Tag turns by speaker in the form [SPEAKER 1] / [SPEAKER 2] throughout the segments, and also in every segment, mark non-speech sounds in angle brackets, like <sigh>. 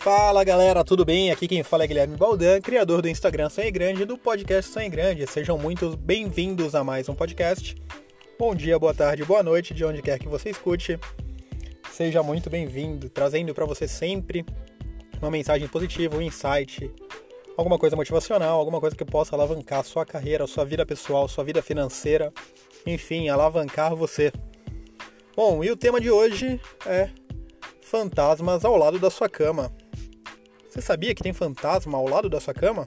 [SPEAKER 1] Fala galera, tudo bem? Aqui quem fala é Guilherme Baldan, criador do Instagram Sonho Grande e do podcast Sonho Grande. Sejam muito bem-vindos a mais um podcast. Bom dia, boa tarde, boa noite, de onde quer que você escute. Seja muito bem-vindo, trazendo para você sempre uma mensagem positiva, um insight, alguma coisa motivacional, alguma coisa que possa alavancar sua carreira, sua vida pessoal, sua vida financeira, enfim, alavancar você. Bom, e o tema de hoje é fantasmas ao lado da sua cama. Você sabia que tem fantasma ao lado da sua cama?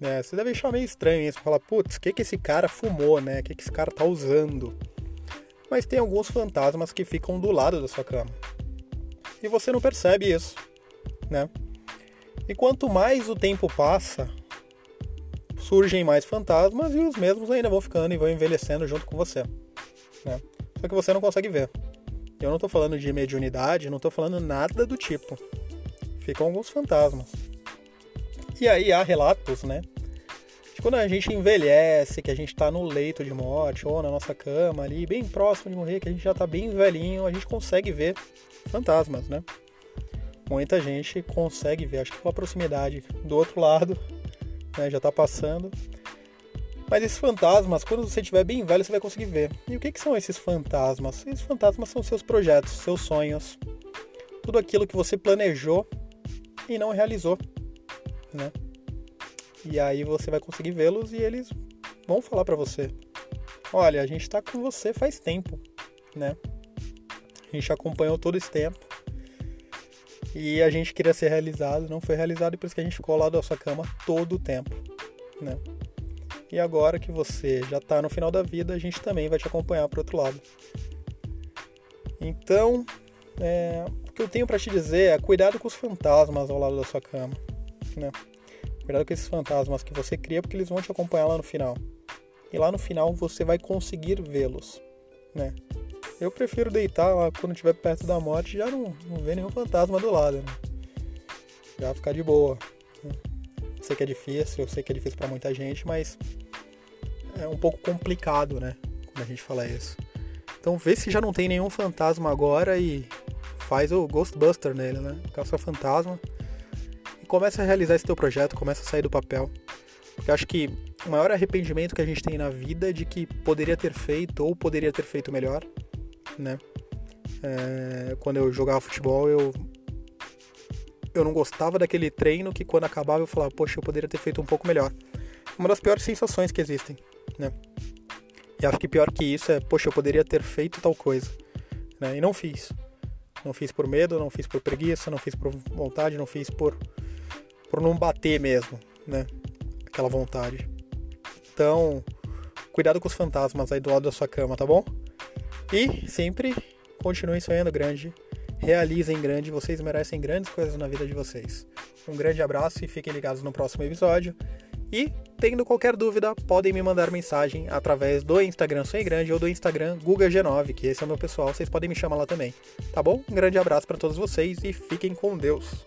[SPEAKER 1] É, você deve achar meio estranho isso, falar, putz, o que, que esse cara fumou, né? O que, que esse cara tá usando? Mas tem alguns fantasmas que ficam do lado da sua cama. E você não percebe isso, né? E quanto mais o tempo passa, surgem mais fantasmas e os mesmos ainda vão ficando e vão envelhecendo junto com você. Né? Só que você não consegue ver. Eu não estou falando de mediunidade, não estou falando nada do tipo. Ficam alguns fantasmas. E aí há relatos, né? De quando a gente envelhece, que a gente está no leito de morte ou na nossa cama ali, bem próximo de morrer, que a gente já está bem velhinho, a gente consegue ver fantasmas, né? Muita gente consegue ver, acho que pela proximidade do outro lado, <laughs> né, já está passando. Mas esses fantasmas, quando você estiver bem velho, você vai conseguir ver. E o que, que são esses fantasmas? Esses fantasmas são seus projetos, seus sonhos, tudo aquilo que você planejou e não realizou, né? E aí você vai conseguir vê-los e eles vão falar para você: "Olha, a gente está com você faz tempo, né? A gente acompanhou todo esse tempo e a gente queria ser realizado, não foi realizado e por isso que a gente ficou ao lado da sua cama todo o tempo, né? E agora que você já está no final da vida, a gente também vai te acompanhar para outro lado. Então, é, que eu tenho para te dizer é cuidado com os fantasmas ao lado da sua cama, né? Cuidado com esses fantasmas que você cria, porque eles vão te acompanhar lá no final. E lá no final você vai conseguir vê-los, né? Eu prefiro deitar lá quando estiver perto da morte já não, não ver nenhum fantasma do lado, né? Já ficar de boa. Né? Eu sei que é difícil, eu sei que é difícil para muita gente, mas é um pouco complicado, né? Quando a gente fala isso. Então vê se já não tem nenhum fantasma agora e faz o Ghostbuster nele, né? Caça fantasma e começa a realizar esse teu projeto, começa a sair do papel. Porque eu acho que o maior arrependimento que a gente tem na vida é de que poderia ter feito ou poderia ter feito melhor, né? É, quando eu jogava futebol, eu eu não gostava daquele treino que quando acabava eu falava, poxa, eu poderia ter feito um pouco melhor. Uma das piores sensações que existem, né? E acho que pior que isso é, poxa, eu poderia ter feito tal coisa, né? E não fiz. Não fiz por medo, não fiz por preguiça, não fiz por vontade, não fiz por por não bater mesmo, né? Aquela vontade. Então, cuidado com os fantasmas aí do lado da sua cama, tá bom? E sempre continuem sonhando grande realizem grande, vocês merecem grandes coisas na vida de vocês. Um grande abraço e fiquem ligados no próximo episódio. E, tendo qualquer dúvida, podem me mandar mensagem através do Instagram Sonho Grande ou do Instagram GugaG9, que esse é o meu pessoal, vocês podem me chamar lá também. Tá bom? Um grande abraço para todos vocês e fiquem com Deus.